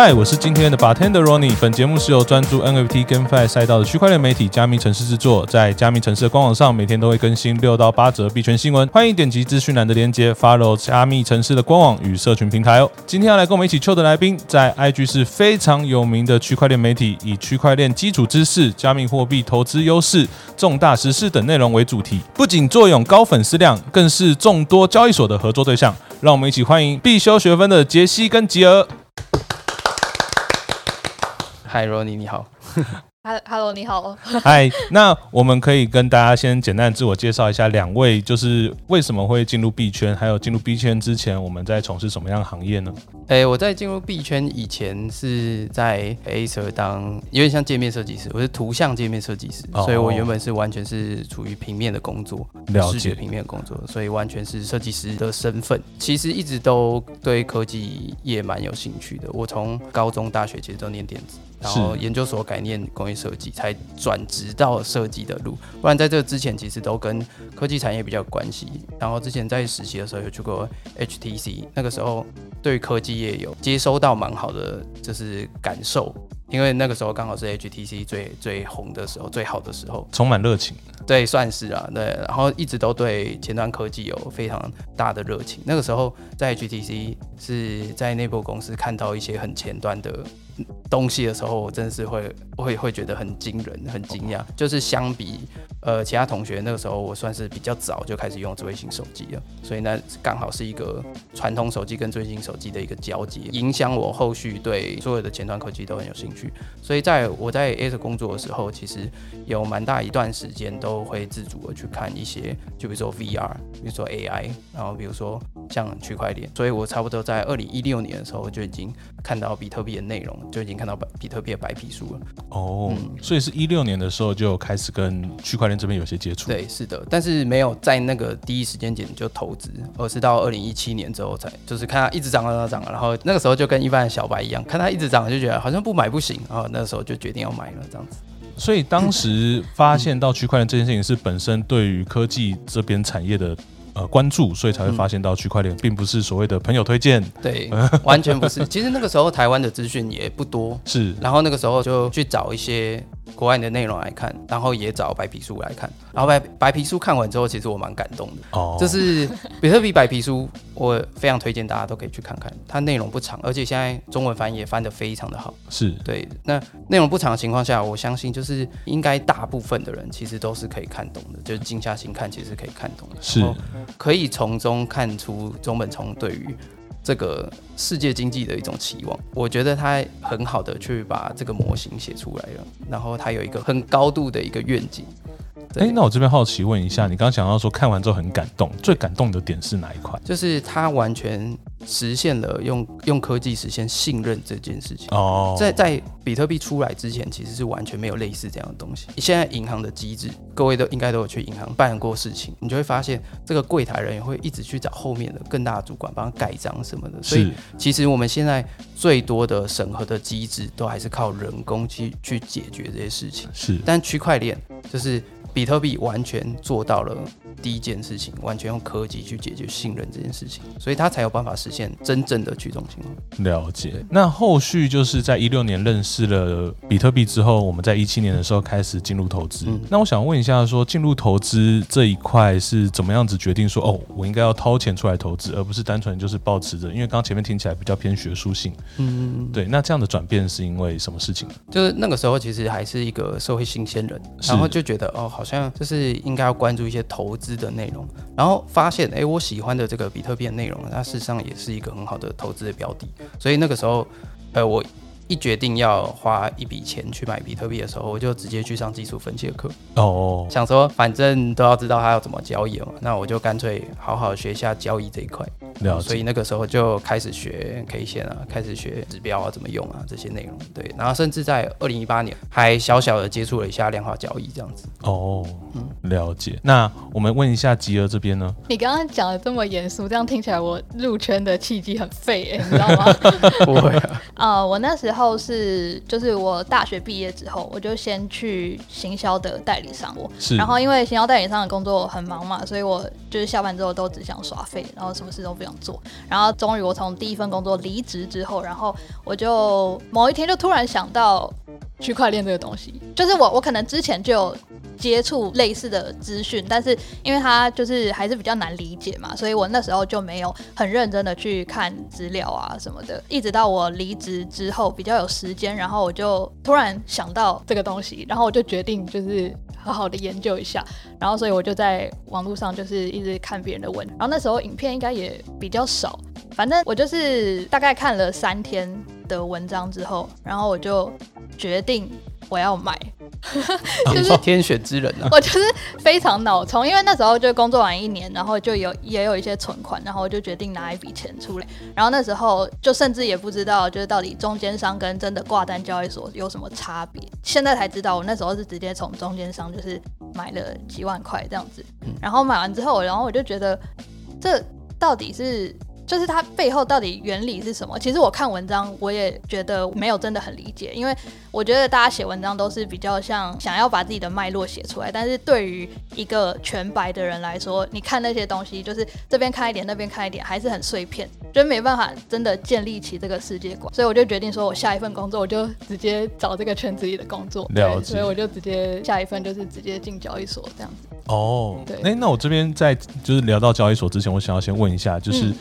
嗨，我是今天的 bartender Ronnie。本节目是由专注 NFT GameFi 赛道的区块链媒体加密城市制作，在加密城市的官网上每天都会更新六到八则币圈新闻，欢迎点击资讯栏的链接，follow 加密城市的官网与社群平台哦。今天要来跟我们一起 chill 的来宾，在 IG 是非常有名的区块链媒体，以区块链基础知识、加密货币投资优势、重大实事等内容为主题，不仅坐拥高粉丝量，更是众多交易所的合作对象。让我们一起欢迎必修学分的杰西跟吉尔。嗨，Ronnie，你好。Hello，你好。嗨，那我们可以跟大家先简单自我介绍一下，两位就是为什么会进入币圈，还有进入币圈之前我们在从事什么样的行业呢？哎、我在进入币圈以前是在 Acer 当有点像界面设计师，我是图像界面设计师，哦所以我原本是完全是处于平面的工作，了解，视觉平面的工作，所以完全是设计师的身份。其实一直都对科技业蛮有兴趣的。我从高中、大学其实都念电子，然后研究所改念工业设计，才转职到设计的路。不然在这之前其实都跟科技产业比较有关系。然后之前在实习的时候有去过 HTC，那个时候对科技业有接收到蛮好的就是感受。因为那个时候刚好是 HTC 最最红的时候，最好的时候，充满热情。对，算是啊，对，然后一直都对前端科技有非常大的热情。那个时候在 HTC 是在内部公司看到一些很前端的东西的时候，我真的是会会会觉得很惊人、很惊讶。就是相比呃其他同学，那个时候我算是比较早就开始用智慧型手机了，所以那刚好是一个传统手机跟智慧型手机的一个交接，影响我后续对所有的前端科技都很有兴趣。所以在我在 A 的工作的时候，其实有蛮大一段时间都会自主的去看一些，就比如说 VR，比如说 AI，然后比如说像区块链。所以我差不多在二零一六年的时候就已经看到比特币的内容，就已经看到比特币的白皮书了。哦，嗯所以是一六年的时候就开始跟区块链这边有些接触。，对，是的，但是没有在那个第一时间点就投资，而是到二零一七年之后才，就是看它一直涨涨涨，然后那个时候就跟一般的小白一样，看它一直涨就觉得好像不买不行，然后那时候就决定要买了，这样子。所以当时发现到区块链这件事情是本身对于科技这边产业的呃关注，所以才会发现到区块链，并不是所谓的朋友推荐，对，完全不是。其实那个时候台湾的资讯也不多，是。然后那个时候就去找一些国外的内容来看，然后也找白皮书来看。然后白白皮书看完之后，其实我蛮感动的。哦，就是比特币白皮书，我非常推荐大家都可以去看看。它内容不长，而且现在中文翻译也翻得非常的好。是对，那内容不长的情况下，我相信就是应该大部分的人其实都是可以看懂的，就是静下心看，其实是可以看懂的。是可以从中看出中本聪对于这个世界经济的一种期望。我觉得他很好的去把这个模型写出来了，然后他有一个很高度的一个愿景。对哎，那我这边好奇问一下，你刚刚讲到说看完之后很感动，最感动的点是哪一块？就是他完全实现了用用科技实现信任这件事情。哦，在在比特币出来之前，其实是完全没有类似这样的东西。现在银行的机制，各位都应该都有去银行办过事情，你就会发现这个柜台人员会一直去找后面的更大的主管帮他盖章什么的。所以其实我们现在最多的审核的机制，都还是靠人工去去解决这些事情。是但区块链就是比特币完全做到了第一件事情，完全用科技去解决信任这件事情，所以它才有办法实现真正的去中心化。了解。那后续就是在一六年认识了比特币之后，我们在一七年的时候开始进入投资。嗯那我想问一下说进入投资这一块是怎么样子决定说，哦，我应该要掏钱出来投资，而不是单纯就是保持着？因为刚刚前面听起来比较偏学术性。嗯，对，那这样的转变是因为什么事情？就是那个时候其实还是一个社会新鲜人，然后就觉得哦，好像就是应该要关注一些投资的内容，然后发现哎，我喜欢的这个比特币的内容，它事实上也是一个很好的投资的标的，所以那个时候，呃，我一决定要花一笔钱去买比特币的时候，我就直接去上技术分析的课，哦，想说反正都要知道它要怎么交易了嘛，那我就干脆好好学一下交易这一块。了。所以那个时候就开始学 K 线啊，开始学指标啊，怎么用啊这些内容。对，然后甚至在二零一八年还小小的接触了一下量化交易这样子。哦，嗯了解。那我们问一下吉儿这边呢？你刚刚讲的这么严肃，这样听起来我入圈的契机很废哎、你知道吗？不会啊，呃，我那时候是就是我大学毕业之后，我就先去行销的代理商我，是，然后因为行销代理商的工作很忙嘛，所以我就是下班之后都只想耍废，然后什么事都不想做。然后终于我从第一份工作离职之后，然后我就某一天就突然想到区块链这个东西，就是我我可能之前就有接触类似的资讯，但是因为它就是还是比较难理解嘛，所以我那时候就没有很认真的去看资料啊什么的。一直到我离职之后比较有时间，然后我就突然想到这个东西，然后我就决定就是好好的研究一下。然后所以我就在网络上就是一直看别人的文，然后那时候影片应该也比较少，反正我就是大概看了三天的文章之后，然后我就决定我要买。就是天选之人啊。我就是非常脑冲，因为那时候就工作完一年，然后就有也有一些存款，然后我就决定拿一笔钱出来，然后那时候就甚至也不知道，就是到底中间商跟真的挂单交易所有什么差别，现在才知道，我那时候是直接从中间商就是买了几万块这样子，然后买完之后，然后我就觉得这到底是。就是它背后到底原理是什么？其实我看文章，我也觉得没有真的很理解，因为我觉得大家写文章都是比较像想要把自己的脉络写出来，但是对于一个全白的人来说，你看那些东西，就是这边看一点，那边看一点，还是很碎片，就没办法真的建立起这个世界观。所以我就决定说，我下一份工作我就直接找这个圈子里的工作，了解对所以我就直接下一份就是直接进交易所这样子。哦，对哎，那我这边在就是聊到交易所之前，我想要先问一下，就是嗯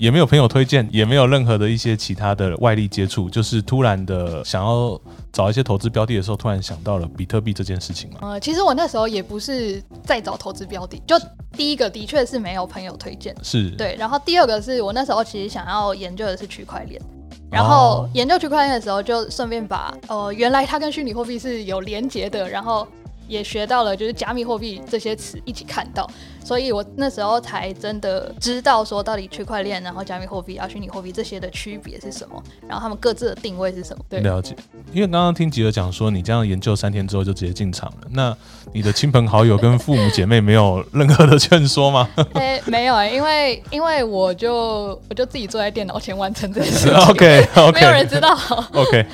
也没有朋友推荐，也没有任何的一些其他的外力接触，就是突然的想要找一些投资标的的时候，突然想到了比特币这件事情嘛？呃，其实我那时候也不是在找投资标的，就第一个的确是没有朋友推荐，是，对，然后第二个是我那时候其实想要研究的是区块链。然哦后研究区块链的时候，就顺便把呃原来它跟虚拟货币是有连接的，然后也学到了就是加密货币这些词一起看到，所以我那时候才真的知道说到底区块链、然后加密货币啊、虚拟货币这些的区别是什么，然后他们各自的定位是什么。对，了解。因为刚刚听吉尔讲说，你这样研究三天之后就直接进场了，那你的亲朋好友跟父母姐妹没有任何的劝说吗？哎、没有、欸，因为因为我就我就自己坐在电脑前完成这件事情 OK 没有人知道。OK，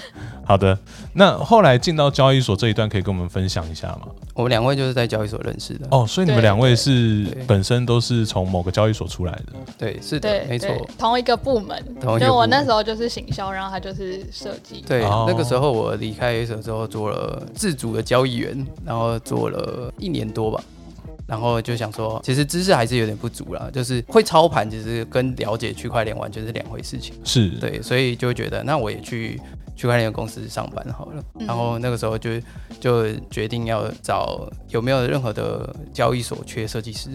好的。那后来进到交易所这一段，可以跟我们分享一下吗？我们两位就是在交易所认识的。哦，所以你们两位是本身都是从某个交易所出来的。对，是的，，没错。同一个部门。同一个就我那时候就是行销，然后他就是设计。对，哦那个时候我离开 A 社之后，做了自主的交易员，然后做了一年多吧。然后就想说，其实知识还是有点不足啦，就是会操盘，其实跟了解区块链完全是两回事情。是，对，所以就觉得，那我也去区块链公司上班好了。嗯然后那个时候就就决定要找有没有任何的交易所缺设计师，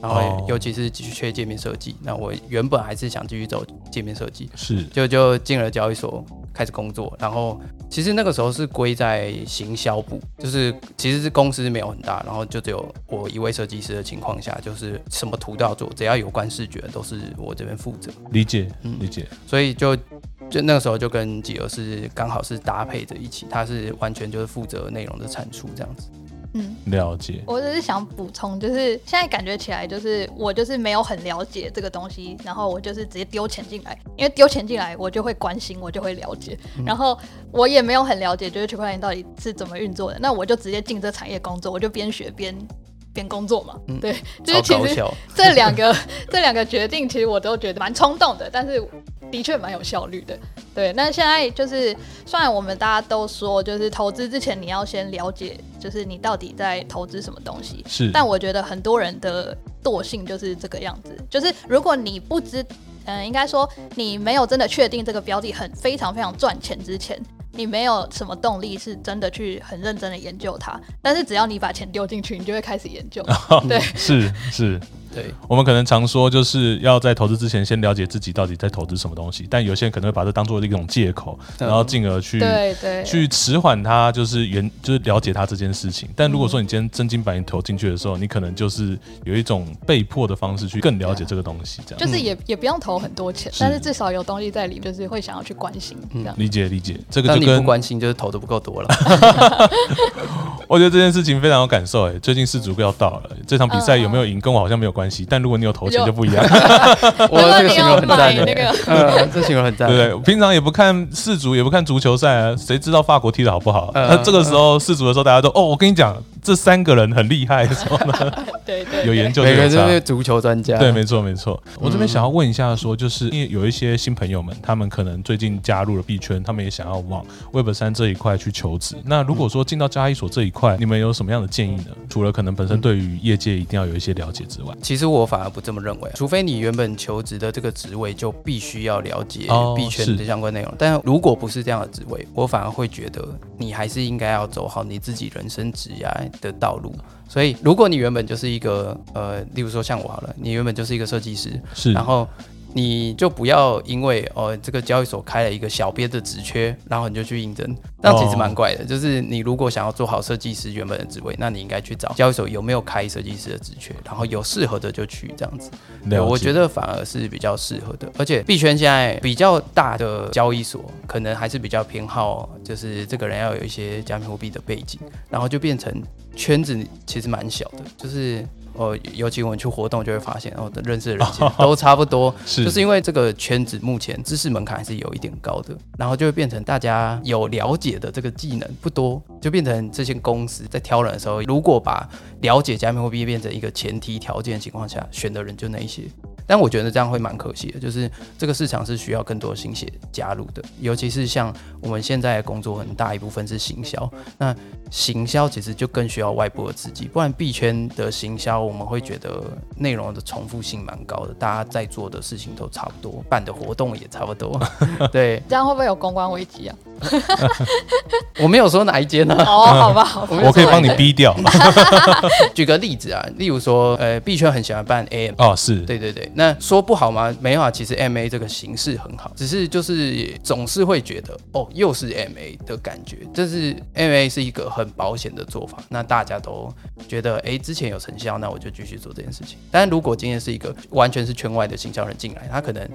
然后哦尤其是缺界面设计。那我原本还是想继续走界面设计，是，就就进了交易所开始工作，然后其实那个时候是归在行销部，就是其实是公司没有很大，然后就只有我一位设计师的情况下，就是什么图都要做，只要有关视觉都是我这边负责，理解嗯理解。所以就就那个时候就跟吉尔是刚好是搭配着一起，他是完全就是负责内容的产出这样子。嗯，了解，我只是想补充，就是现在感觉起来，就是我就是没有很了解这个东西，然后我就是直接丢钱进来，因为丢钱进来我就会关心，我就会了解，嗯。然后我也没有很了解，就是区块链到底是怎么运作的，那我就直接进这产业工作，我就边学边边工作嘛，嗯对，就是其实这两个这两个决定，其实我都觉得蛮冲动的，但是的确蛮有效率的。对，那现在就是，虽然我们大家都说，就是投资之前你要先了解，就是你到底在投资什么东西。是，但我觉得很多人的惰性就是这个样子，就是如果你不知，嗯、应该说你没有真的确定这个标的很非常非常赚钱之前，你没有什么动力是真的去很认真的研究它。但是只要你把钱丢进去，你就会开始研究。对，是是，对，我们可能常说，就是要在投资之前先了解自己到底在投资什么东西，但有些人可能会把这当做一种借口，嗯然后进而去对对，去迟缓他，就是原就是了解他这件事情。但如果说你今天真金白银投进去的时候，你可能就是有一种被迫的方式去更了解这个东西，这样就是也也不用投很多钱，但是至少有东西在里面，就是会想要去关心这样。理解理解。这个但你不就跟关心就是投的不够多了。我觉得这件事情非常有感受。哎，最近世足要到了，这场比赛有没有赢跟我好像没有关系，但如果你有投钱就不一样。我这个形容很赞的，那个 嗯，这形容很赞。对对？平常也不看世足，也不看足球赛啊，谁知道法国踢的好不好？嗯那这个时候世足的时候，大家都哦，我跟你讲，这三个人很厉害，什么呢？对对，有研究每个都是足球专家。对，没错没错。我这边想要问一下说就是因为有一些新朋友们，他们可能最近加入了币圈，他们也想要往 Web 三这一块去求职。那如果说进到交易所这一块，你们有什么样的建议呢？除了可能本身对于业界一定要有一些了解之外，其实我反而不这么认为，除非你原本求职的这个职位就必须要了解哦币圈的相关内容，但如果不是这样的职位，我反而会觉得你还是应该要走好你自己人生职涯的道路。所以，如果你原本就是一个呃，例如说像我好了，你原本就是一个设计师，是然后你就不要因为哦这个交易所开了一个小编的职缺，然后你就去应征，那其实蛮怪的。就是你如果想要做好设计师原本的职位，那你应该去找交易所有没有开设计师的职缺，然后有适合的就去这样子。我觉得反而是比较适合的。而且币圈现在比较大的交易所，可能还是比较偏好，就是这个人要有一些加密货币的背景，然后就变成圈子其实蛮小的，就是。哦，尤其我们去活动就会发现，哦，认识的人其实 都差不多，是就是因为这个圈子目前知识门槛还是有一点高的，然后就会变成大家有了解的这个技能不多，就变成这些公司在挑人的时候，如果把了解加密货币变成一个前提条件的情况下，选的人就那一些。但我觉得这样会蛮可惜的，就是这个市场是需要更多新血加入的，尤其是像我们现在的工作很大一部分是行销，那行销其实就更需要外部的刺激，不然币圈的行销我们会觉得内容的重复性蛮高的，大家在做的事情都差不多，办的活动也差不多。对这样会不会有公关危机啊？我没有说哪一间呢、哦，好吧，好吧，我可以帮你逼掉。举个例子啊，例如说，呃，币圈很喜欢办 AM。哦，是对对对，那说不好吗？没有啊，其实 M A 这个形式很好，只是就是总是会觉得哦，又是 M A 的感觉，这是 M A 是一个很保险的做法，那大家都觉得哎，之前有成效，那我就继续做这件事情。但如果今天是一个完全是圈外的行销人进来，他可能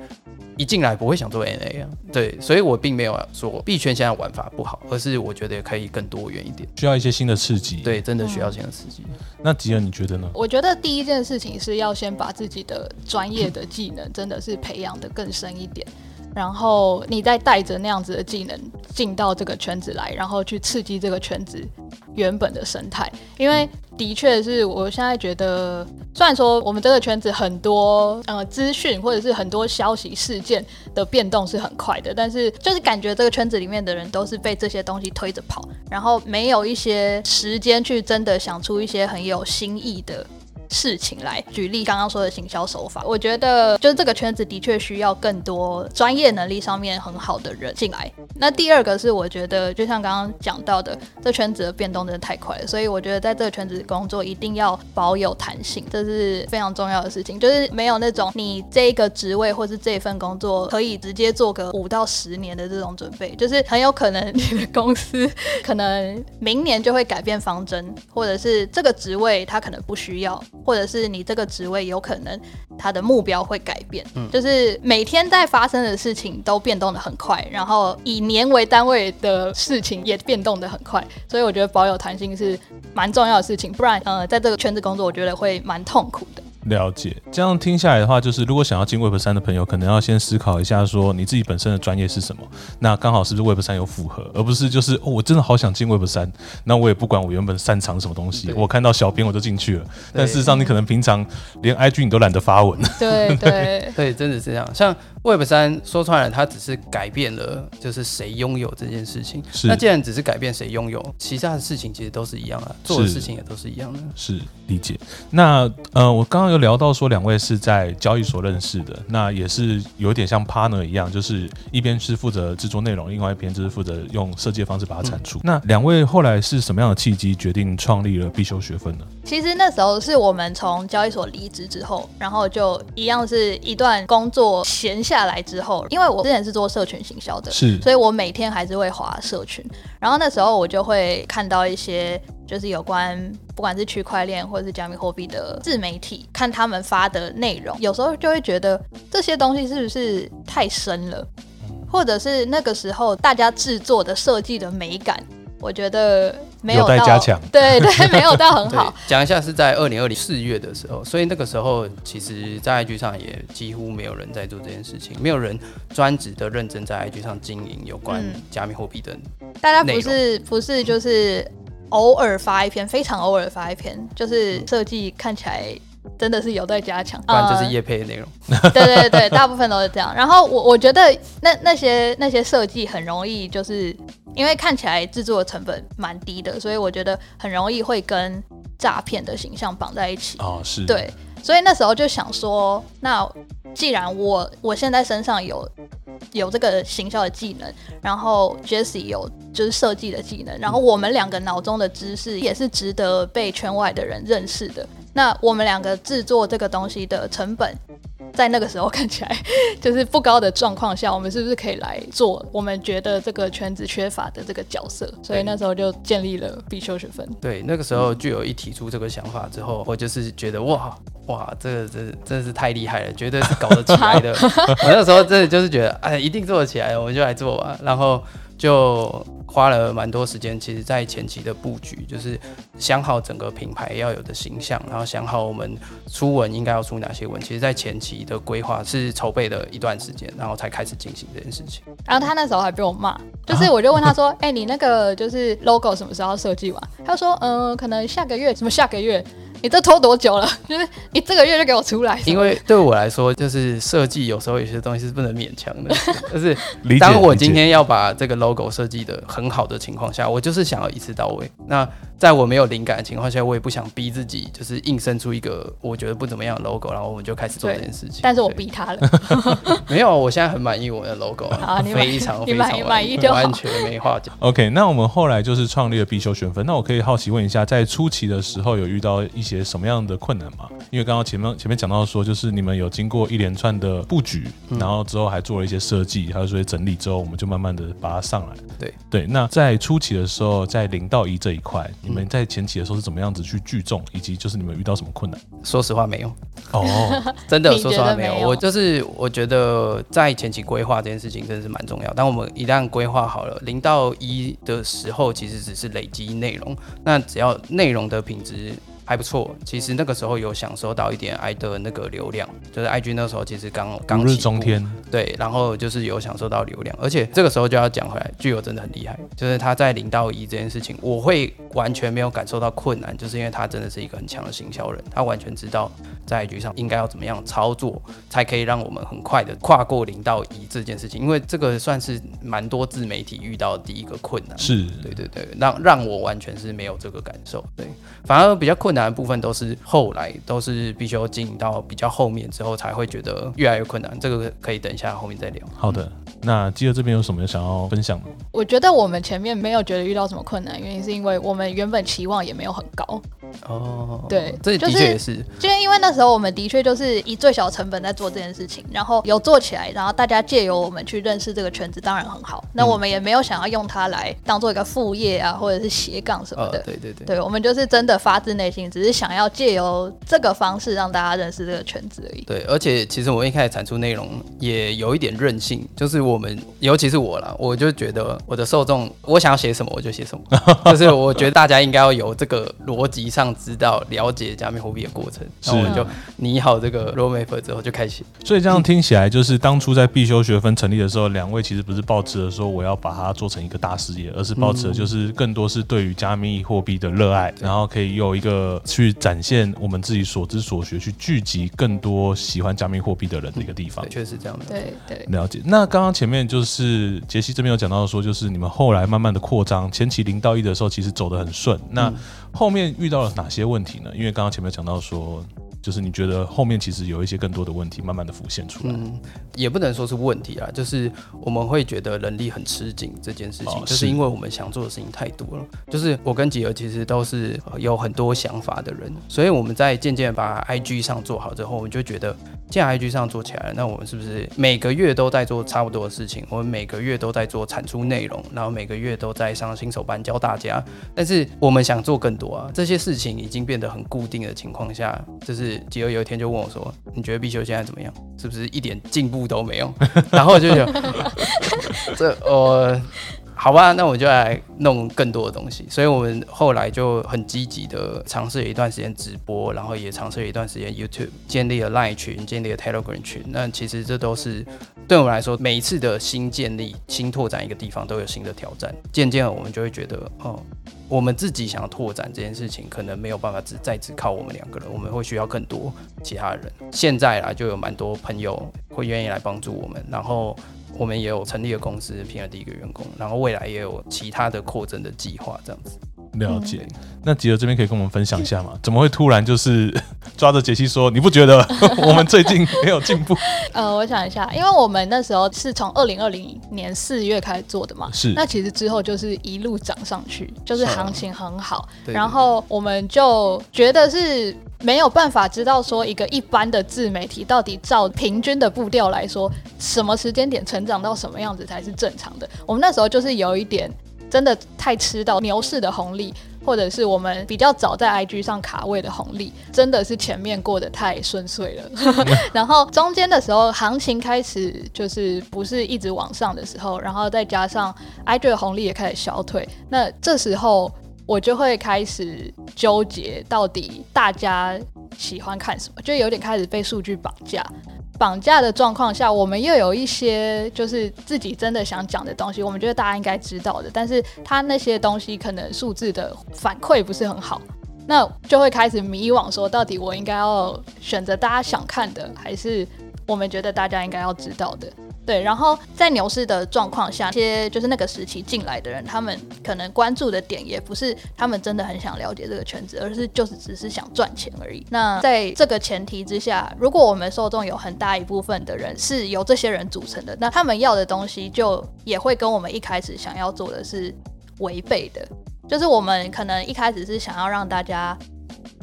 一进来不会想做 M A 啊，对，所以我并没有说币圈现在玩法不好，而是我觉得可以更多元一点，需要一些新的刺激。，对，真的需要新的刺激。那吉尔你觉得呢？我觉得第一件事情是要先把自己的专业的技能真的是培养的更深一点，然后你再带着那样子的技能进到这个圈子来，然后去刺激这个圈子原本的生态。因为的确是我现在觉得，虽然说我们这个圈子很多呃资讯或者是很多消息事件的变动是很快的，但是就是感觉这个圈子里面的人都是被这些东西推着跑，然后没有一些时间去真的想出一些很有新意的。事情来举例，刚刚说的行销手法，我觉得就是这个圈子的确需要更多专业能力上面很好的人进来。那第二个是我觉得，就像刚刚讲到的，这圈子的变动真的太快了，所以我觉得在这个圈子工作一定要保有弹性，这是非常重要的事情。就是没有那种你这个职位或是这份工作可以直接做个五到十年的这种准备，就是很有可能你的公司可能明年就会改变方针，或者是这个职位它可能不需要，或者是你这个职位有可能它的目标会改变，嗯就是每天在发生的事情都变动的很快，然后以年为单位的事情也变动的很快，所以我觉得保有弹性是蛮重要的事情，不然呃在这个圈子工作，我觉得会蛮痛苦的。了解，这样听下来的话，就是如果想要进 Web 三的朋友，可能要先思考一下，说你自己本身的专业是什么，那刚好是不是 Web 三有符合，而不是就是哦，我真的好想进 Web 三，那我也不管我原本擅长什么东西，我看到小编我就进去了，但事实上你可能平常连 IG 你都懒得发文，对对，对，真的是这样。像 Web 三说穿了，它只是改变了就是谁拥有这件事情。是那既然只是改变谁拥有，其他的事情其实都是一样的，做的事情也都是一样的。是理解。那呃，我刚刚有聊到说两位是在交易所认识的，那也是有点像 partner 一样，就是一边是负责制作内容，另外一边就是负责用设计的方式把它产出。那两位后来是什么样的契机决定创立了必修学分呢？其实那时候是我们从交易所离职之后，然后就一样是一段工作闲下来之后，因为我之前是做社群行销的，是。所以我每天还是会划社群，然后那时候我就会看到一些就是有关不管是区块链或者是加密货币的自媒体，看他们发的内容，有时候就会觉得这些东西是不是太深了，或者是那个时候大家制作的设计的美感，我觉得没有有待到加强对对，没有到很好。，讲一下是在二零二零四月的时候，所以那个时候其实，在 IG 上也几乎没有人在做这件事情，没有人专职的认真在 IG 上经营有关嗯加密货币的。大家不是不是就是偶尔发一篇，非常偶尔发一篇，就是设计看起来真的是有待加强，不然就是呃业配的内容。对对对，大部分都是这样。然后我我觉得那那些那些设计很容易就是因为看起来制作的成本蛮低的，所以我觉得很容易会跟诈骗的形象绑在一起。哦，是对，所以那时候就想说，那既然我我现在身上有有这个行销的技能，然后 Jesse 有就是设计的技能，然后我们两个脑中的知识也是值得被圈外的人认识的。那我们两个制作这个东西的成本，在那个时候看起来就是不高的状况下，我们是不是可以来做我们觉得这个圈子缺乏的这个角色？所以那时候就建立了必修学分。对，那个时候具有一提出这个想法之后，我就是觉得哇哇，这个真真的是太厉害了，绝对是搞得起来的。我那时候真的就是觉得，哎，一定做得起来，我们就来做吧。然后就花了蛮多时间，其实在前期的布局，就是想好整个品牌要有的形象，然后想好我们出文应该要出哪些文。其实，在前期的规划是筹备了一段时间，然后才开始进行这件事情。然后他那时候还被我骂，就是我就问他说：“哎、你那个就是 logo 什么时候设计完？”他说：“嗯、可能下个月。”什么下个月？你这拖多久了？就是你这个月就给我出来。因为对我来说，就是设计有时候有些东西是不能勉强的，就是。当我今天要把这个 logo 设计的很好的情况下，我就是想要一次到位。那在我没有灵感的情况下，我也不想逼自己，就是硬生出一个我觉得不怎么样的 logo，然后我们就开始做这件事情。但是我逼他了。没有，我现在很满意我的 logo，好你非常你满非常满意就完全没话讲。OK，那我们后来就是创立了必修学分。那我可以好奇问一下，在初期的时候有遇到一些什么样的困难吗？因为刚刚前面前面讲到说，就是你们有经过一连串的布局，嗯然后之后还做了一些设计，还有说整理之后，我们就慢慢的把它上来。对对，那在初期的时候，在零到一这一块，你们在前期的时候是怎么样子去聚众，以及就是你们遇到什么困难？说实话，没有。哦，真的说实话没有，我就是我觉得在前期规划这件事情真的是蛮重要。当我们一旦规划好了零到一的时候，其实只是累积内容，那只要内容的品质。还不错，其实那个时候有享受到一点 i 的那个流量，就是 IG 那时候其实刚刚日中天，对，然后就是有享受到流量，而且这个时候就要讲回来，具有真的很厉害，就是他在零到一这件事情，我会完全没有感受到困难，就是因为他真的是一个很强的行销人，他完全知道在局上应该要怎么样操作，才可以让我们很快的跨过零到一这件事情，因为这个算是蛮多自媒体遇到的第一个困难。是对对对，让让我完全是没有这个感受。对，反而比较困难的部分都是后来都是必须要经营到比较后面之后才会觉得越来越困难。这个可以等一下后面再聊。好的。那基友这边有什么想要分享的吗？我觉得我们前面没有觉得遇到什么困难，原因是因为我们原本期望也没有很高，哦，对这的就是确也是。就是因为那时候我们的确就是以最小成本在做这件事情，然后有做起来，然后大家借由我们去认识这个圈子，当然很好。那我们也没有想要用它来当做一个副业啊，或者是斜杠什么呃，的。对对对，对，我们就是真的发自内心，只是想要借由这个方式让大家认识这个圈子而已。对，而且其实我一开始产出内容也有一点任性，就是我们，尤其是我啦，我就觉得我的受众，我想要写什么我就写什么，就是我觉得大家应该要有这个逻辑上知道了解加密货币的过程，然后我们就拟好这个 roadmap 之后就开始。所以这样听起来，就是当初在必修学分成立的时候，两位其实不是抱持的说我要把它做成一个大事业，而是抱持的就是更多是对于加密货币的热爱，然后可以有一个去展现我们自己所知所学，去聚集更多喜欢加密货币的人的一个地方。对，确实这样的。对对，了解。那刚刚前面就是杰西这边有讲到说，就是你们后来慢慢的扩张，前期零到一的时候其实走得很顺，那后面遇到了哪些问题呢？因为刚刚前面讲到说。就是你觉得后面其实有一些更多的问题慢慢的浮现出来，嗯，也不能说是问题啊，就是我们会觉得人力很吃紧这件事情，就是因为我们想做的事情太多了。就是我跟吉儿其实都是有很多想法的人，所以我们在渐渐把 IG 上做好之后，我们就觉得，既然 IG 上做起来了，那我们是不是每个月都在做差不多的事情？我们每个月都在做产出内容，然后每个月都在上新手班教大家，但是我们想做更多啊，这些事情已经变得很固定的情况下，就是。吉儿有一天就问我说：“你觉得必修现在怎么样？是不是一点进步都没有？” 然后我就想，这我好吧，那我就来弄更多的东西。所以我们后来就很积极的尝试了一段时间直播，然后也尝试了一段时间 YouTube，建立了 Line 群，建立了 Telegram 群。那其实这都是对我们来说，每一次的新建立、新拓展一个地方都有新的挑战。渐渐的我们就会觉得，哦。我们自己想要拓展这件事情，可能没有办法只再只靠我们两个人，我们会需要更多其他人。现在啊，就有蛮多朋友会愿意来帮助我们，然后我们也有成立了公司，聘了第一个员工，然后未来也有其他的扩增的计划，这样子。了解，那吉儿这边可以跟我们分享一下吗？怎么会突然就是抓着杰西说，你不觉得 我们最近没有进步？呃，我想一下，因为我们那时候是从二零二零年四月开始做的嘛，是。那其实之后就是一路涨上去，就是行情很好，然后我们就觉得是没有办法知道说一个一般的自媒体到底照平均的步调来说，什么时间点成长到什么样子才是正常的。我们那时候就是有一点。真的太吃到牛市的红利，或者是我们比较早在 IG 上卡位的红利，真的是前面过得太顺遂了。然后中间的时候，行情开始就是不是一直往上的时候，然后再加上 IG 的红利也开始消退，那这时候我就会开始纠结，到底大家喜欢看什么，就有点开始被数据绑架。绑架的状况下，我们又有一些就是自己真的想讲的东西，我们觉得大家应该知道的，但是他那些东西可能数字的反馈不是很好，那就会开始迷惘，说到底我应该要选择大家想看的，还是我们觉得大家应该要知道的。对，然后在牛市的状况下，些就是那个时期进来的人，他们可能关注的点也不是他们真的很想了解这个圈子，而是就是只是想赚钱而已。那在这个前提之下，如果我们受众有很大一部分的人是由这些人组成的，那他们要的东西就也会跟我们一开始想要做的是违背的。就是我们可能一开始是想要让大家。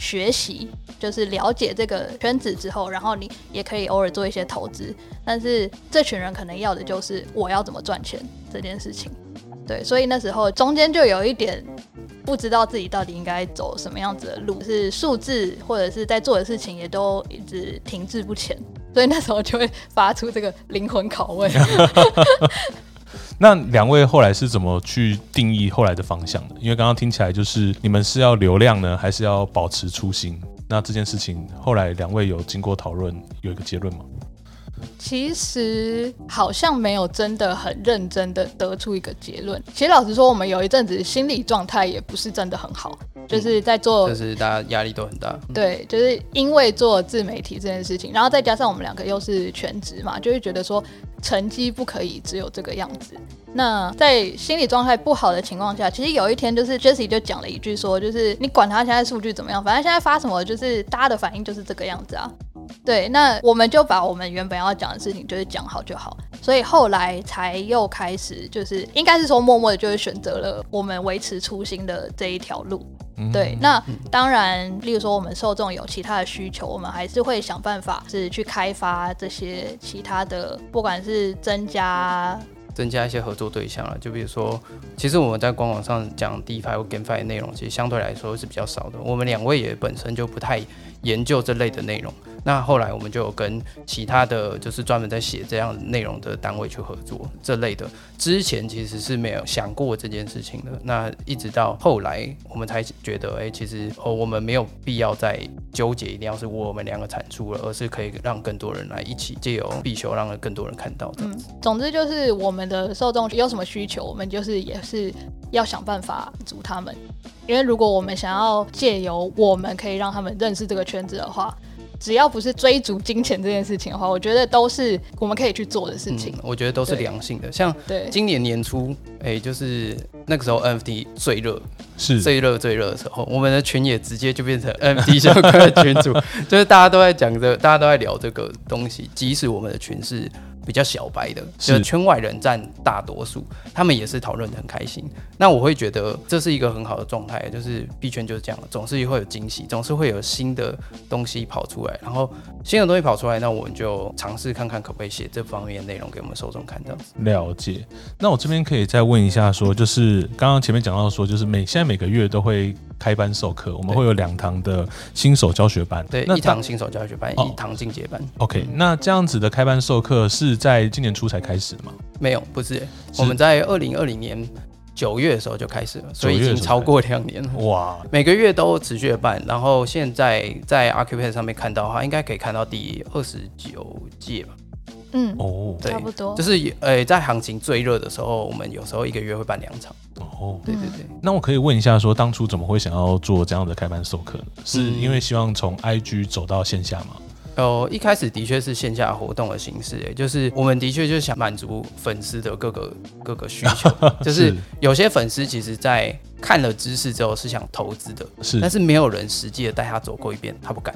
学习就是了解这个圈子之后，然后你也可以偶尔做一些投资。但是这群人可能要的就是我要怎么赚钱这件事情。对，所以那时候中间就有一点不知道自己到底应该走什么样子的路，是数字或者是在做的事情也都一直停滞不前。所以那时候就会发出这个灵魂拷问。那两位后来是怎么去定义后来的方向的？因为刚刚听起来就是你们是要流量呢，还是要保持初心？那这件事情后来两位有经过讨论，有一个结论吗？其实好像没有真的很认真的得出一个结论。其实老实说，我们有一阵子心理状态也不是真的很好，就是在做，就是大家压力都很大。对，就是因为做自媒体这件事情，然后再加上我们两个又是全职嘛，就会觉得说成绩不可以只有这个样子。那在心理状态不好的情况下，其实有一天就是 Jessie 就讲了一句说，就是你管他现在数据怎么样，反正现在发什么，就是大家的反应就是这个样子啊。对，那我们就把我们原本要讲的事情就是讲好就好，所以后来才又开始，就是应该是说默默的，就是选择了我们维持初心的这一条路。对，那当然，例如说我们受众有其他的需求，我们还是会想办法是去开发这些其他的，不管是增加。增加一些合作对象了，就比如说，其实我们在官网上讲 DeFi 或 GameFi 的内容，其实相对来说是比较少的。我们两位也本身就不太研究这类的内容，那后来我们就有跟其他的就是专门在写这样内容的单位去合作这类的。之前其实是没有想过这件事情的，那一直到后来我们才觉得，哎，其实哦，我们没有必要再纠结一定要是我们两个产出了，而是可以让更多人来一起借由必修，让更多人看到这样子。总之就是我们的受众有什么需求，我们就是也是要想办法满足他们。因为如果我们想要借由我们可以让他们认识这个圈子的话，只要不是追逐金钱这件事情的话，我觉得都是我们可以去做的事情。嗯，我觉得都是良性的。像对，今年年初，哎、就是那个时候 NFT 最热、是最热、最热的时候，我们的群也直接就变成 NFT 相关的群组，就是大家都在讲这，大家都在聊这个东西。即使我们的群是比较小白的，是就是圈外人占大多数，他们也是讨论的很开心。那我会觉得这是一个很好的状态，就是币圈就是这样，总是会有惊喜，总是会有新的东西跑出来，然后新的东西跑出来，那我们就尝试看看可不可以写这方面的内容给我们受众看，这样子。了解。那我这边可以再问一下说就是刚刚前面讲到说，就是每现在每个月都会开班授课，我们会有两堂的新手教学班。对，那一堂新手教学班，哦一堂进阶班。OK，那这样子的开班授课是在今年初才开始的吗？没有，不是，我们在二零二零年九月的时候就开始了，所以已9月的时候经超过两年了。哇，每个月都持续的办，然后现在在 Arcupad 上面看到的话，应该可以看到第二十九届吧。嗯，哦对差不多就。是呃，在行情最热的时候，我们有时候一个月会办两场。哦。对对对，那我可以问一下，说当初怎么会想要做这样的开班授课呢？是嗯因为希望从 IG 走到线下吗？呃，一开始的确是线下活动的形式，哎，就是我们的确就是想满足粉丝的各个各个需求，就是有些粉丝其实在看了知识之后是想投资的，是但是没有人实际的带他走过一遍，他不敢。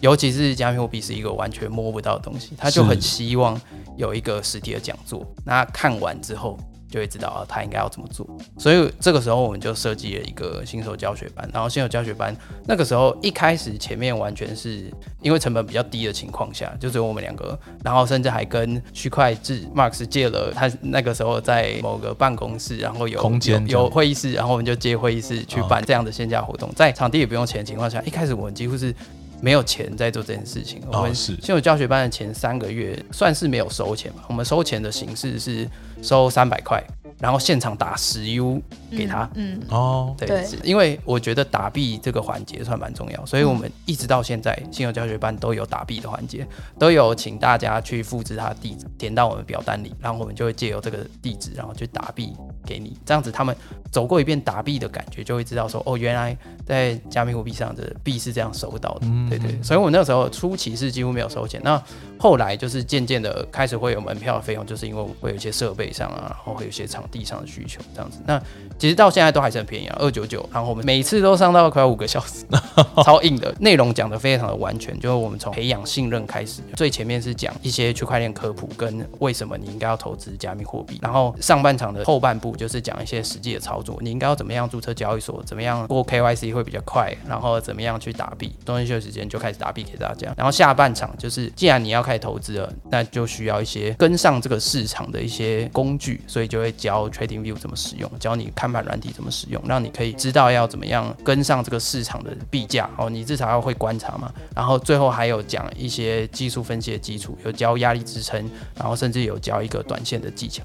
尤其是加密货币是一个完全摸不到的东西，他就很希望有一个实体的讲座。那看完之后就会知道啊，他应该要怎么做。所以这个时候我们就设计了一个新手教学班。然后新手教学班那个时候一开始前面完全是因为成本比较低的情况下，就只有我们两个，然后甚至还跟区块制 Max 借了他那个时候在某个办公室，然后有空间有会议室，然后我们就借会议室去办这样的线下活动，在场地也不用钱的情况下，一开始我们几乎是没有钱在做这件事情。我们是。新手教学班的前三个月算是没有收钱吧，我们收钱的形式是收三百块，然后现场打十 U 给他。嗯，哦，对，因为我觉得打币这个环节算蛮重要，所以我们一直到现在信用教学班都有打币的环节，都有请大家去复制他的地址，填到我们表单里，然后我们就会借由这个地址，然后去打币给你，这样子他们走过一遍打币的感觉，就会知道说，哦，原来在加密货币上的币是这样收到的，嗯。对对，所以我那个时候初期是几乎没有收钱，那后来就是渐渐的开始会有门票的费用，就是因为会有一些设备上啊，然后会有一些场地上的需求这样子，那其实到现在都还是很便宜啊，二九九。然后我们每次都上到快要五个小时，超硬的内容讲的非常的完全，就是我们从培养信任开始，最前面是讲一些区块链科普跟为什么你应该要投资加密货币，然后上半场的后半部就是讲一些实际的操作，你应该要怎么样注册交易所，怎么样过 KYC 会比较快，然后怎么样去打币，中间休息时间就开始打币给大家。然后下半场就是既然你要开始投资了，那就需要一些跟上这个市场的一些工具，所以就会教 TradingView 怎么使用，教你看软体怎么使用，让你可以知道要怎么样跟上这个市场的币价哦，你至少要会观察嘛。然后最后还有讲一些技术分析的基础，有教压力支撑，然后甚至有教一个短线的技巧。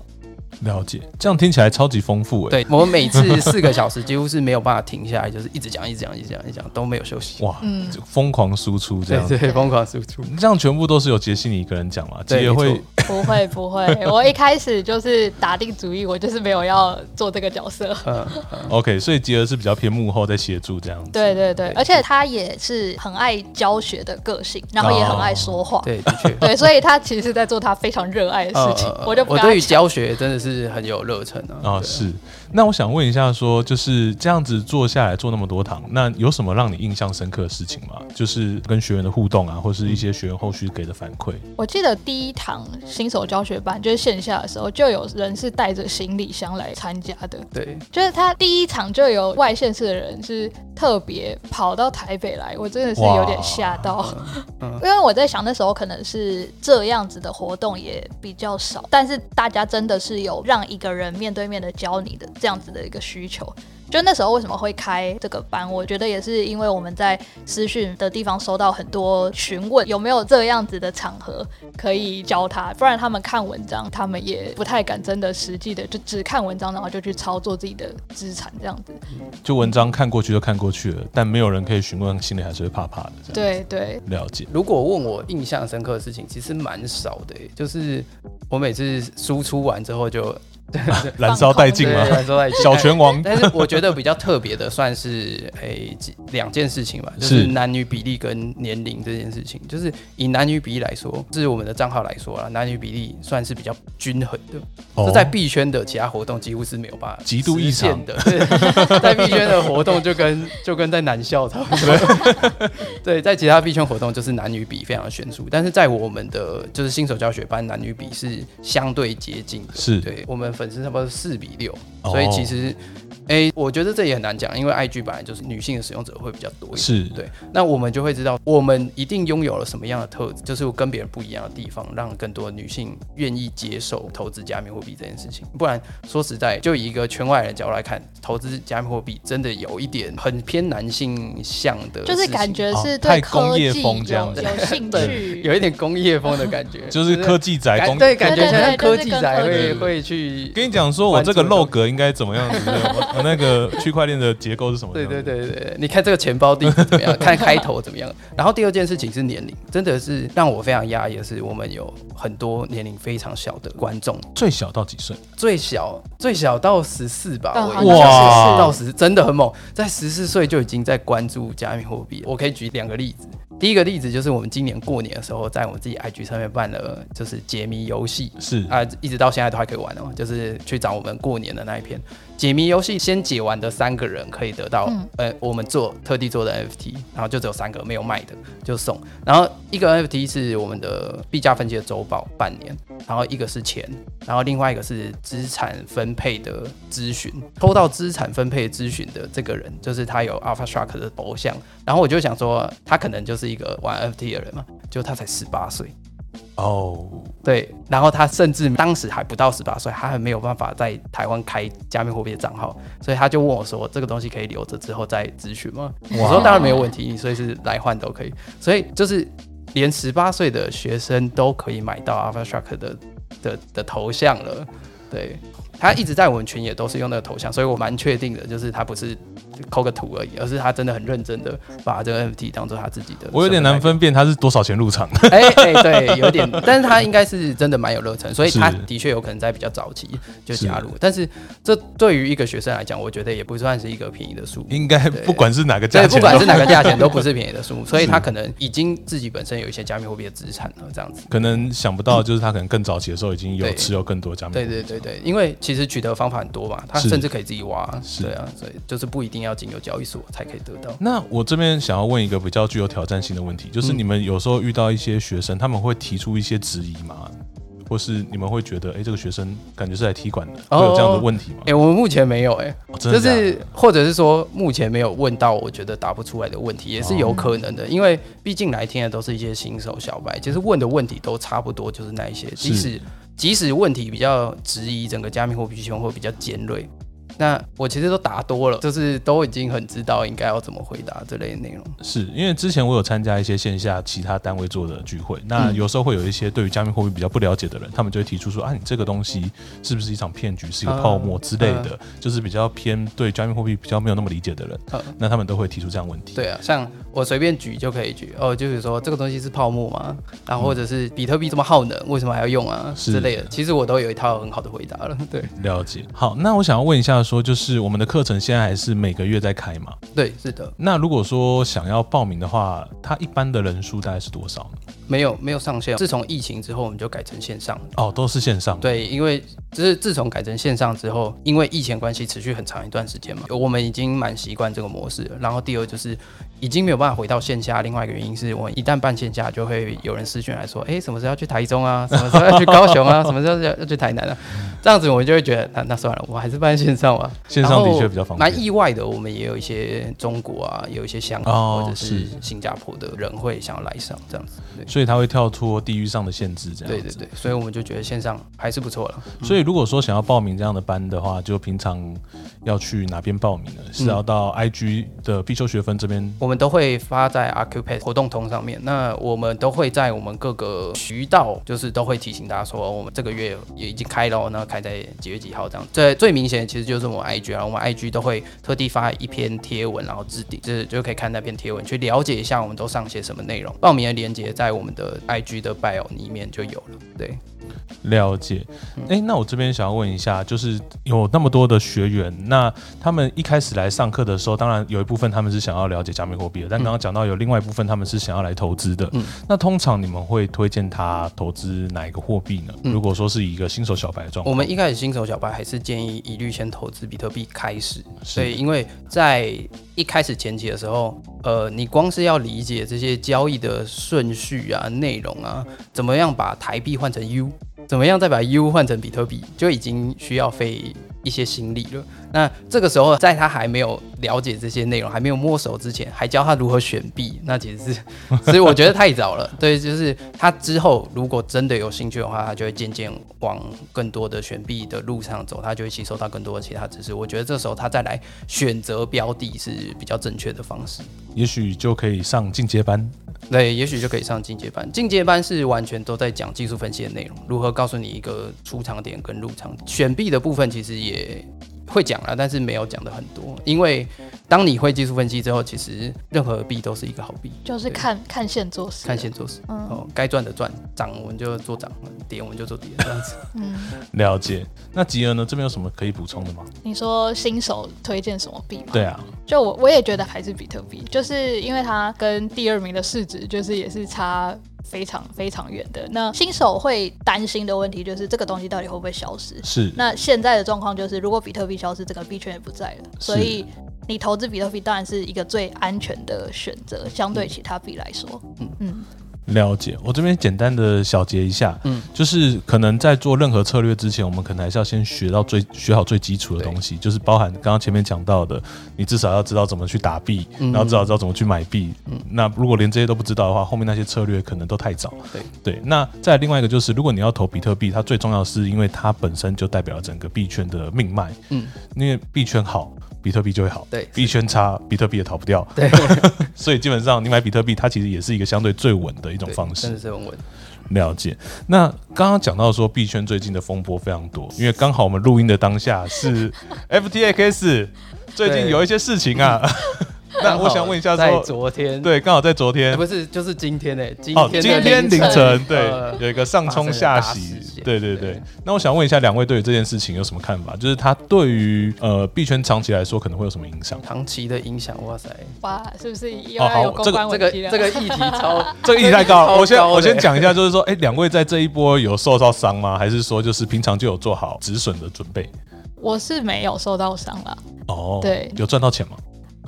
了解，这样听起来超级丰富哎。对我们每次四个小时 几乎是没有办法停下来，就是一直讲、一直讲、一直讲、一直讲，都没有休息。哇，嗯就疯狂输出这样。对对，疯狂输出。这样全部都是由杰西你一个人讲嘛？杰对，也会 不会不会，我一开始就是打定主意，我就是没有要做这个角色。嗯，OK，所以杰儿是比较偏幕后在协助这样子。对对对，而且他也是很爱教学的个性，然后也很爱说话。对，的确。对，所以他其实是在做他非常热爱的事情，呃我就不我对于。教学真的是很有热忱啊。啊、对是。那我想问一下说就是这样子做下来做那么多堂，那有什么让你印象深刻的事情吗？就是跟学员的互动啊，或是一些学员后续给的反馈。我记得第一堂新手教学班就是线下的时候，就有人是带着行李箱来参加的。对，就是他第一场就有外县市的人是特别跑到台北来，我真的是有点吓到。嗯 因为我在想那时候可能是这样子的活动也比较少，但是大家真的是有让一个人面对面的教你的这样子的一个需求。就那时候为什么会开这个班，我觉得也是因为我们在私讯的地方收到很多询问，有没有这样子的场合可以教他，不然他们看文章，他们也不太敢真的实际的就只看文章，然后就去操作自己的资产这样子。就文章看过去就看过去了，但没有人可以询问，心里还是会怕怕的。对对，了解。如果问我印象深刻的事情，其实蛮少的欸，就是我每次输出完之后就燃烧殆尽吗？燃烧殆尽小拳王但是我觉得比较特别的，算是诶几两件事情吧，就是是男女比例跟年龄这件事情。就是以男女比例来说，是我们的账号来说啦，男女比例算是比较均衡的。哦这在币圈的其他活动几乎是没有办法极度异常的。对 在币圈的活动就跟就跟在男校差不多。对，在其他币圈活动就是男女比非常悬殊，但是在我们的就是新手教学班，男女比是相对接近的。是对我们粉丝差不多是四比六，哦。所以其实，哎、我觉得这也很难讲，因为 IG 本来就是女性的使用者会比较多一点。是，对，那我们就会知道，我们一定拥有了什么样的特质，就是跟别人不一样的地方，让更多女性愿意接受投资加密货币这件事情。不然说实在，就以一个圈外人的角度来看，投资加密货币真的有一点很偏男性向的，就是感觉是哦太对工业风这样子有兴 对趣，有一点工业风的感觉，就是科技宅工。对，感觉像科技宅会科技会去跟你讲说，我这个关注的 log 应该怎么样子？那个区块链的结构是什么？对对。对对对，你看这个钱包地址怎么样？看开头怎么样？然后第二件事情是年龄，真的是让我非常压抑的是，我们有很多年龄非常小的观众，最小到几岁？最小最小到十四吧，嗯我好像是印象是哇到十真的很猛，在十四岁就已经在关注加密货币。我可以举两个例子，第一个例子就是我们今年过年的时候，在我们自己 IG 上面办了就是解谜游戏，是。啊、一直到现在都还可以玩哦，就是去找我们过年的那一篇。解谜游戏，先解完的三个人可以得到，嗯。呃，我们做特地做的 NFT，然后就只有三个没有卖的就送，然后一个 NFT 是我们的币价分析的周报半年，然后一个是钱，然后另外一个是资产分配的咨询，抽到资产分配咨询的这个人，就是他有 Alpha Shark 的头像，然后我就想说，他可能就是一个玩 NFT 的人嘛，就他才十八岁。哦，对，然后他甚至当时还不到十八岁，他还没有办法在台湾开加密货币的账号，所以他就问我说：“这个东西可以留着之后再咨询吗？”我说：“当然没有问题，你随时来换都可以。”所以就是连十八岁的学生都可以买到 Alpha Shark 的的的头像了。对他一直在我们群也都是用那个头像，所以我蛮确定的，就是他不是抠个图而已，而是他真的很认真的把这个 NFT 当做他自己的。我有点难。分辨他是多少钱入场。哎哎，对，有点，但是他应该是真的蛮有热忱，所以他的确有可能在比较早期就加入。但是这对于一个学生来讲，我觉得也不算是一个便宜的数目。应该不管是哪个价不管是哪个价钱都不是便宜的数目，所以他可能已经自己本身有一些加密货币的资产了，这样子。可能想不到，就是他可能更早期的时候已经有持有更多加密对。对对对，因为其实取得方法很多嘛，他甚至可以自己挖，是对啊，所以就是不一定要经由交易所才可以得到。那我这边想要问一个比较具有挑战性的问题，就是嗯你们有时候遇到一些学生，他们会提出一些质疑吗？或是你们会觉得，哎、这个学生感觉是来踢馆的，会有这样的问题吗？哎、我们目前没有哎、哦就是或者是说目前没有问到我觉得答不出来的问题，也是有可能的，哦因为毕竟来听的都是一些新手小白，其实问的问题都差不多，就是那一些，即使即使问题比较质疑整个加密货币圈会比较尖锐。那我其实都答多了，就是都已经很知道应该要怎么回答这类内容。是因为之前我有参加一些线下其他单位做的聚会，那嗯有时候会有一些对于加密货币比较不了解的人，他们就会提出说啊，你这个东西是不是一场骗局，是一个泡沫之类的，就是比较偏对加密货币比较没有那么理解的人，嗯那他们都会提出这样问题。对啊，像我随便举就可以举哦，就是说这个东西是泡沫吗？然后或者是比特币这么耗能，为什么还要用啊之类的？其实我都有一套很好的回答了。对了解。好，那我想要问一下说就是我们的课程现在还是每个月在开嘛？对，是的，那如果说想要报名的话，它一般的人数大概是多少呢？没有没有上线。自从疫情之后，我们就改成线上。哦，都是线上。，对，因为就是自从改成线上之后，因为疫情关系持续很长一段时间嘛，我们已经蛮习惯这个模式了。然后第二就是已经没有办法回到线下，另外一个原因是我们一旦办线下，就会有人私讯来说，哎，什么时候要去台中啊？什么时候要去高雄啊？什么时候要要去台南啊？这样子我就会觉得，那那算了，我还是办线上吧。线上的确比较方便。蛮意外的，我们也有一些中国啊，有一些香港、哦或者是是新加坡的人会想要来上这样子。对所以它会跳脱地域上的限制，这样。对对对，所以我们就觉得线上还是不错了。所以如果说想要报名这样的班的话，就平常要去哪边报名呢？是要到 IG 的必修学分这边？我们都会发在 Acupass 活动通上面。那我们都会在我们各个渠道，就是都会提醒大家说，我们这个月也已经开了，那开在几月几号这样。最最明显其实就是我们 IG 啊，我们 IG 都会特地发一篇贴文，然后置顶，就是就可以看那篇贴文，去了解一下我们都上些什么内容。报名的链接在我们我们的 IG 的 bio 里面就有了。对。了解，哎，那我这边想要问一下，就是有那么多的学员，那他们一开始来上课的时候，当然有一部分他们是想要了解加密货币的，但刚刚讲到有另外一部分他们是想要来投资的。嗯，那通常你们会推荐他投资哪一个货币呢？如果说是一个新手小白状况，我们一开始新手小白还是建议一律先投资比特币开始。所以，因为在一开始前期的时候，呃，你光是要理解这些交易的顺序啊、内容啊，怎么样把台币换成 U。怎么样再把 U 换成比特币，就已经需要费一些心力了。那这个时候，在他还没有了解这些内容、还没有摸熟之前，还教他如何选币，那其实是，所以我觉得太早了。对，就是他之后如果真的有兴趣的话，他就会渐渐往更多的选币的路上走，他就会吸收到更多的其他知识。我觉得这时候他再来选择标的是比较正确的方式。也许就可以上进阶班。对，也许就可以上进阶班。进阶班是完全都在讲技术分析的内容，如何告诉你一个出场点跟入场点。选币的部分其实也。会讲了，但是没有讲的很多，因为当你会技术分析之后，其实任何币都是一个好币，就是看 看线做事，看线做事，哦，该赚的赚，涨我们就做涨，跌我们就做跌，这样子。嗯，了解。那吉儿呢？这边有什么可以补充的吗？你说新手推荐什么币吗？对啊，就我我也觉得还是比特币，就是因为它跟第二名的市值就是也是差。非常非常远的那新手会担心的问题就是这个东西到底会不会消失？是。那现在的状况就是，如果比特币消失，整个币圈也不在了。所以你投资比特币当然是一个最安全的选择，相对其他币来说。嗯嗯。了解，我这边简单的小结一下，嗯，就是可能在做任何策略之前，我们可能还是要先学到最学好最基础的东西，就是包含刚刚前面讲到的，你至少要知道怎么去打币，然后至少知道怎么去买币。嗯，那如果连这些都不知道的话，后面那些策略可能都太早。对对，那再另外一个就是，如果你要投比特币，它最重要是因为它本身就代表了整个币圈的命脉。嗯，因为币圈好。比特币就会好，对，币圈差，比特币也逃不掉，对，所以基本上你买比特币，它其实也是一个相对最稳的一种方式，真的是很稳。了解。那刚刚讲到说币圈最近的风波非常多，因为刚好我们录音的当下是 FTX 最近有一些事情啊。那我想问一下，在昨天对，刚好在昨天，不是就是今天呢？今天今天凌晨对，有一个上冲下洗，对对对。那我想问一下，两位对于这件事情有什么看法？就是它对于呃币圈长期来说可能会有什么影响？长期的影响，哇塞，哇，是不是要有这个这个这个议题超 这个议题太高？我先我先讲一下，就是说，哎，两位在这一波有受到伤吗？还是说就是平常就有做好止损的准备？我是没有受到伤了。哦，对，有赚到钱吗？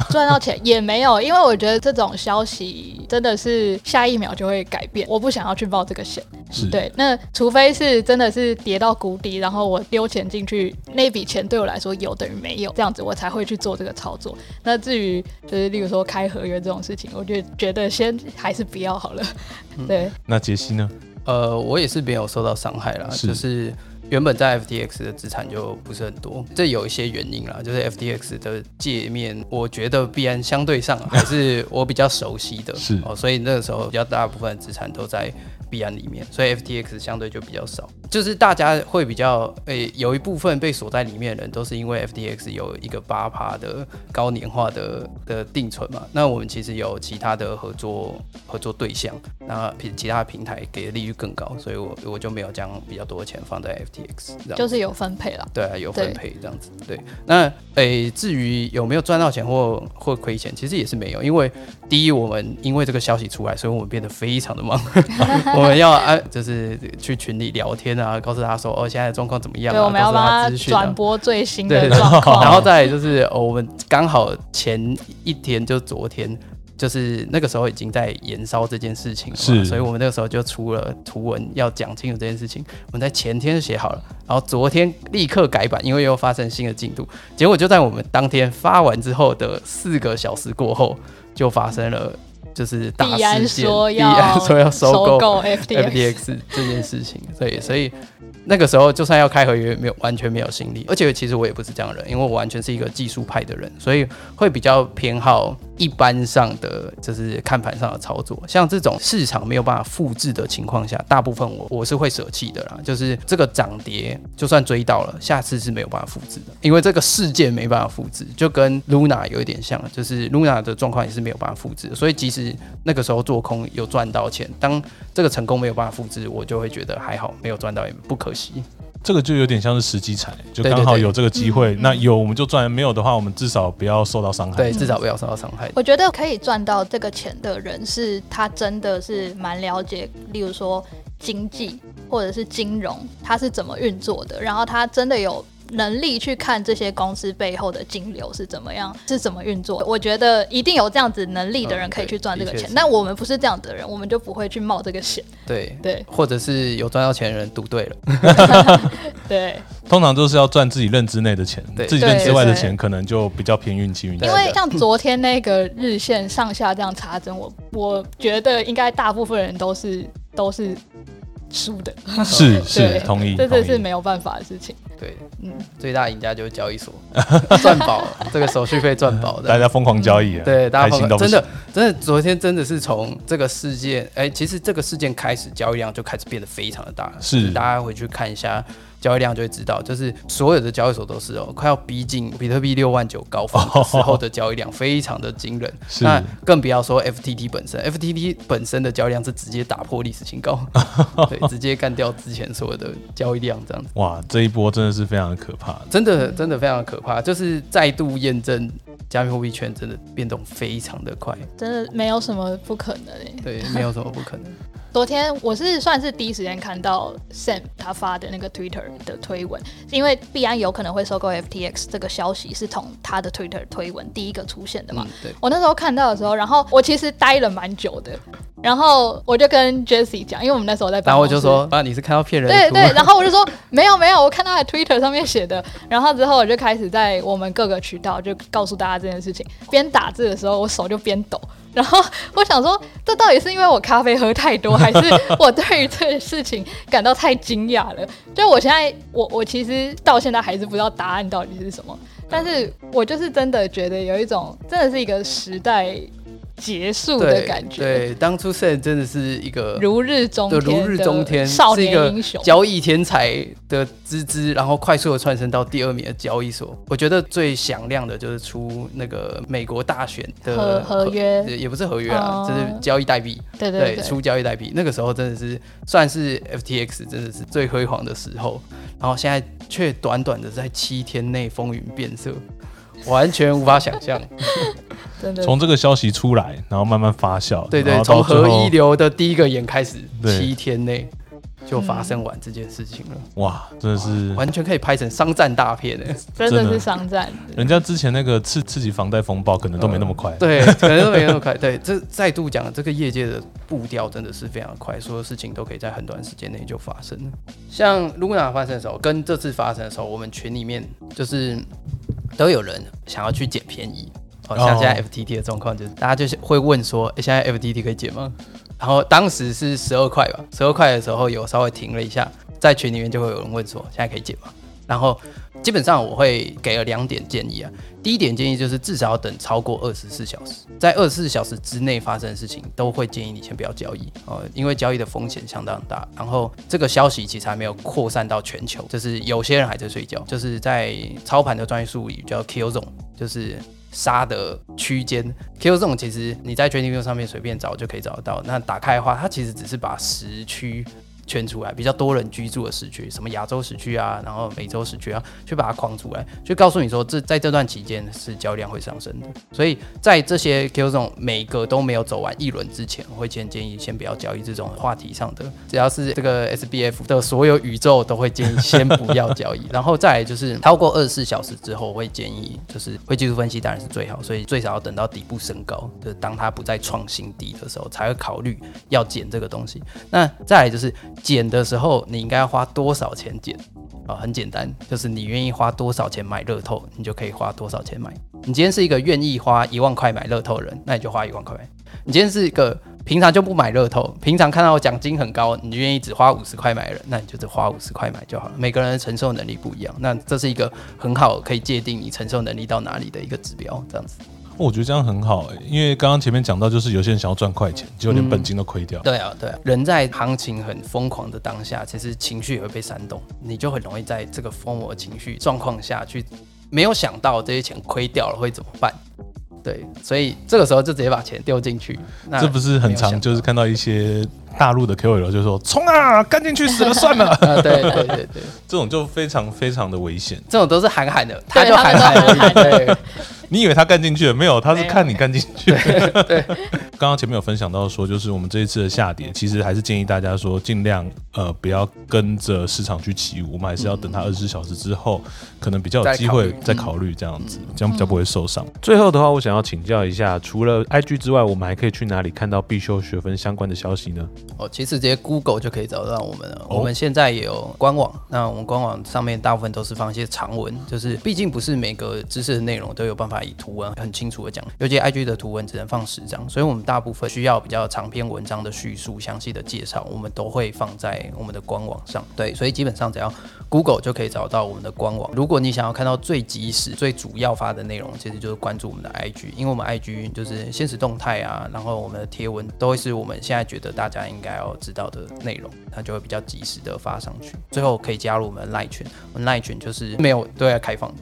赚到钱也没有，因为我觉得这种消息真的是下一秒就会改变，我不想要去报这个险。是对，那除非是真的是跌到谷底，然后我丢钱进去，那笔钱对我来说有等于没有，这样子我才会去做这个操作。那至于就是例如说开合约这种事情，我就觉得先还是不要好了。对，那杰西呢？呃，我也是没有受到伤害啦，就是。原本在 FTX 的资产就不是很多，这有一些原因啦，就是 FTX 的界面，我觉得币安相对上 还是我比较熟悉的，是哦，所以那个时候比较大部分资产都在。币安里面，所以 FTX 相对就比较少，就是大家会比较诶，有一部分被锁在里面的人，都是因为 FTX 有一个八趴的高年化的的定存嘛。那我们其实有其他的合作合作对象，那其其他平台给的利率更高，所以我我就没有将比较多的钱放在 FTX，就是有分配了。对啊，有分配这样子。对，那诶，至于有没有赚到钱或或亏钱，其实也是没有，因为第一，我们因为这个消息出来，所以我们变得非常的忙。我们要啊，就是去群里聊天啊，告诉他说哦，现在状况怎么样？对，我们要帮他转播最新的状况。然后再就是我们刚好前一天就昨天，就是那个时候已经在燃烧这件事情，是，所以我们那个时候就出了图文要讲清楚这件事情。我们在前天就写好了，然后昨天立刻改版，因为又发生新的进度。结果就在我们当天发完之后的四个小时过后，就发生了。就是大事件，说必安要说要收购购 FTX，FTX 这件事情，对，所以那个时候就算要开合约，没有完全没有心力，而且其实我也不是这样的人，因为我完全是一个技术派的人，所以会比较偏好一般上的就是看盘上的操作，像这种市场没有办法复制的情况下，大部分我我是会舍弃的啦，就是这个涨跌就算追到了，下次是没有办法复制的，因为这个事件没办法复制，就跟 Luna 有一点像，就是 Luna 的状况也是没有办法复制，所以即使那个时候做空有赚到钱，当这个成功没有办法复制，我就会觉得还好，没有赚到也不可惜。这个就有点像是时机财，就刚好有这个机会，嗯那有我们就赚，没有的话，我们至少不要受到伤害。对，至少不要受到伤害。我觉得可以赚到这个钱的人，是他真的是蛮了解，例如说经济或者是金融，它是怎么运作的，然后他真的有。能力去看这些公司背后的金流是怎么样，是怎么运作的。我觉得一定有这样子能力的人嗯可以去赚这个钱但我们不是这样的人，我们就不会去冒这个险。对，对或者是有赚到钱的人赌对了。对，通常都是要赚自己认知内的钱，对自己认知外的钱可能就比较偏运气运因。为像昨天那个日线上下这样插针，我我觉得应该大部分人都是都是输的，是 是同意，这这是没有办法的事情。对，嗯，最大赢家就是交易所，赚饱了，这个手续费赚饱的。大家疯狂交易啊，对，大家心到不行。真的真的，昨天真的是从这个事件，哎、其实这个事件开始，交易量就开始变得非常的大。是。大家回去看一下交易量，就会知道，就是所有的交易所都是哦，快要逼近比特币六万九高峰的时候的交易量，非常的惊人。是那更不要说 FTT 本身，FTT 本身的交易量是直接打破历史新高，对，直接干掉之前所有的交易量，这样子。哇，这一波真的是非常的可怕。真的真的非常的可怕，就是再度验证加密货币圈真的变动非常的快，真的没有什么不可能诶、对，没有什么不可能。昨天我是算是第一时间看到 Sam 他发的那个 Twitter 的推文，因为币安有可能会收购 FTX 这个消息是从他的 Twitter 推文第一个出现的嘛。嗯，对，我那时候看到的时候，然后我其实待了蛮久的，然后我就跟 Jessie 讲，因为我们那时候在办然后，我就说啊，你是看到骗人的对对，然后我就说没有没有，我看到在 Twitter 上面写的，然后之后我就开始在我们各个渠道就告诉大家这件事情。边打字的时候，我手就边抖，然后我想说，这到底是因为我咖啡喝太多，还是我对于这个事情感到太惊讶了？就我现在，我我其实到现在还是不知道答案到底是什么，但是我就是真的觉得有一种真的是一个时代结束的感觉，对，当初 Sam 真的是一个如日中的天，如日中天，少是一个年英雄。交易天才的资资，然后快速的窜升到第二名的交易所。我觉得最响亮的就是出那个美国大选的合合约。也也不是合约啊，哦。就是交易代币。对对对，出交易代币，那个时候真的是算是 FTX 真的是最辉煌的时候，然后现在却短短的在七天内风云变色，完全无法想象。真的从这个消息出来，然后慢慢发酵，对对，从到最后合一流的第一个演开始，七天内就发生完这件事情了，哇，真的是完全可以拍成商战大片诶。真的真的是商战。人家之前那个刺刺激房贷风暴，可能都没那么快。对，可能都没那么快。对，这再度讲，这个业界的步调真的是非常快，所有事情都可以在很短时间内就发生了。像 Luna 发生的时候，跟这次发生的时候，我们群里面就是都有人想要去捡便宜。哦，像现在哦 FTT 的状况，就是大家就是会问说，诶现在 FTT 可以捡吗？然后当时是十二块吧，十二块的时候有稍微停了一下，在群里面就会有人问说，现在可以捡吗？然后基本上我会给了两点建议啊。第一点建议就是至少要等超过二十四小时，在二十四小时之内发生的事情，都会建议你先不要交易哦，因为交易的风险相当大。然后这个消息其实还没有扩散到全球，就是有些人还在睡觉，就是在操盘的专业术语叫 kill zone，就是。杀的区间，Q 这种其实你在 TradingView 上面随便找就可以找得到。那打开的话，它其实只是把时区圈出来，比较多人居住的时区，什么亚洲时区啊，然后美洲时区啊，去把它框出来，就告诉你说这在这段期间是交易量会上升的。所以在这些 Q 这种每个都没有走完一轮之前，我会先建议先不要交易这种话题上的，只要是这个 SBF 的所有宇宙都会建议先不要交易。然后再来就是超过二十四小时之后，我会建议就是会技术分析当然是最好，所以最少要等到底部升高，就是当它不再创新低的时候，才会考虑要减这个东西。那再来就是减的时候，你应该要花多少钱减？啊、很简单，就是你愿意花多少钱买乐透，你就可以花多少钱买。你今天是一个愿意花一万块买乐透的人，那你就花一万块买。你今天是一个平常就不买乐透，平常看到奖金很高，你愿意只花五十块买的人，那你就只花五十块买就好了。每个人的承受能力不一样，那这是一个很好可以界定你承受能力到哪里的一个指标，这样子。我觉得这样很好哎、因为刚刚前面讲到，就是有些人想要赚快钱，结果连本金都亏掉。对啊，对啊，人在行情很疯狂的当下，其实情绪也会被煽动，你就很容易在这个疯魔情绪状况下去，没有想到这些钱亏掉了会怎么办？对，所以这个时候就直接把钱丢进去，那这不是很常没有想到就是看到一些大陆的 KOL 就说冲啊，干进去死了算了，啊，对对对对，这种就非常非常的危险。这种都是喊喊的，他就喊喊都喊喊而已，对，你以为他干进去了没有？他是看你干进去。对刚刚前面有分享到说，就是我们这一次的下跌，其实还是建议大家说，尽量呃不要跟着市场去起舞，我们还是要等它二十四小时之后，可能比较有机会再再考虑这样子，这样比较不会受伤。最后的话，我想要请教一下，除了 IG 之外，我们还可以去哪里看到必修学分相关的消息呢？哦，其实直接 Google 就可以找到我们了。哦我们现在也有官网，那我们官网上面大部分都是放一些长文，就是毕竟不是每个知识的内容都有办法以图文很清楚的讲，尤其 IG 的图文只能放十张，所以我们大部分需要比较长篇文章的叙述、详细的介绍，我们都会放在我们的官网上。对，所以基本上只要 Google 就可以找到我们的官网。如果你想要看到最及时、最主要发的内容，其实就是关注我们的 IG，因为我们 IG 就是现实动态啊，然后我们的贴文都会是我们现在觉得大家应该要知道的内容，它就会比较及时的发上去。最后可以加入我们的赖群，我们赖群就是没有对外开放。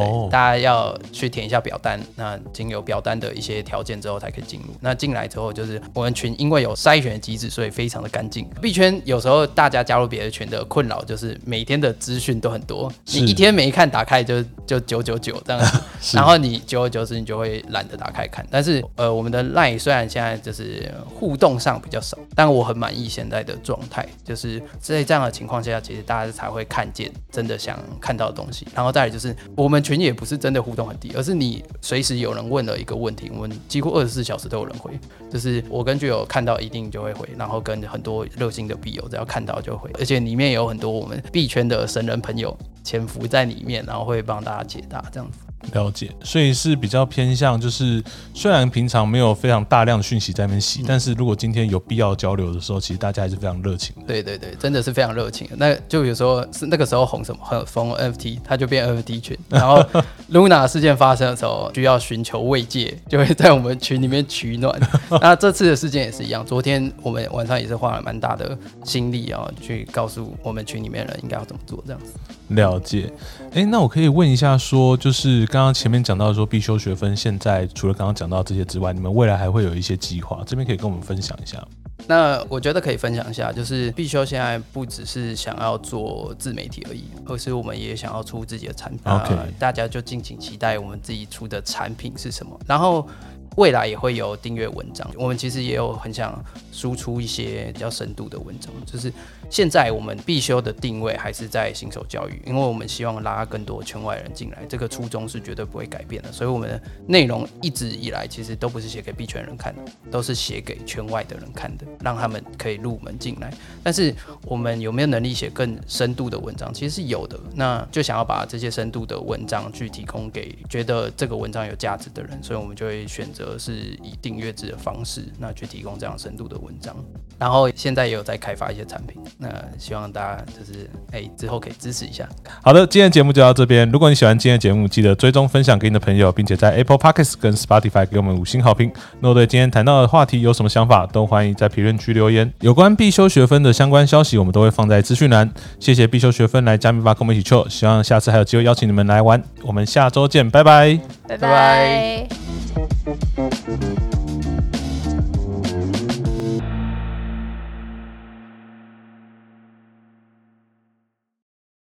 对哦大家要去填一下表单，那经有表单的一些条件之后才可以进入。那进来之后，就是我们群因为有筛选机制，所以非常的干净。币圈有时候大家加入别的群的困扰就是每天的资讯都很多，你一天没看打开就就九九九这样子，然后你久而久之你就会懒得打开看。但是呃，我们的 line 虽然现在就是互动上比较少，但我很满意现在的状态，就是在这样的情况下，其实大家才会看见真的想看到的东西。然后再来就是我们群也不是真的互动很低，而是你随时有人问了一个问题，我们几乎二十四小时都有人回。就是我跟剧友看到一定就会回，然后跟很多热心的币友只要看到就回，而且里面有很多我们币圈的神人朋友潜伏在里面，然后会帮大家解答这样子。了解，所以是比较偏向，就是虽然平常没有非常大量的讯息在那边洗，但是如果今天有必要交流的时候，其实大家还是非常热情的。对对对，真的是非常热情。那就有时候是那个时候红什么，很疯 NFT，它就变 NFT 群。然后 Luna 事件发生的时候，需要寻求慰藉，就会在我们群里面取暖。那这次的事件也是一样，昨天我们晚上也是花了蛮大的心力啊，去告诉我们群里面的人应该要怎么做这样子。了解，哎，那我可以问一下说就是刚刚前面讲到说必修学分，现在除了刚刚讲到这些之外，你们未来还会有一些计划，这边可以跟我们分享一下吗。那我觉得可以分享一下，就是必修现在不只是想要做自媒体而已，而是我们也想要出自己的产品。OK 呃大家就敬请期待我们自己出的产品是什么。然后未来也会有订阅文章，我们其实也有很想输出一些比较深度的文章。就是现在我们必修的定位还是在新手教育，因为我们希望拉更多圈外人进来，这个初衷是绝对不会改变的。所以我们内容一直以来其实都不是写给币圈人看的，都是写给圈外的人看的，让他们可以入门进来。但是我们有没有能力写更深度的文章？其实是有的。那就想要把这些深度的文章去提供给觉得这个文章有价值的人，所以我们就会选择是以订阅制的方式，那去提供这样深度的文章。然后现在也有在开发一些产品，那希望大家就是哎、之后可以支持一下。好的，今天节目就到这边。如果你喜欢今天的节目，记得追踪分享给你的朋友，并且在 Apple Podcasts 跟 Spotify 给我们五星好评。那我对今天谈到的话题有什么想法，都欢迎在评论区留言。有关必修学分的相关消息，我们都会放在资讯栏。谢谢必修学分来加密吧，跟我们一起 c。希望下次还有机会邀请你们来玩。我们下周见，拜拜。拜拜。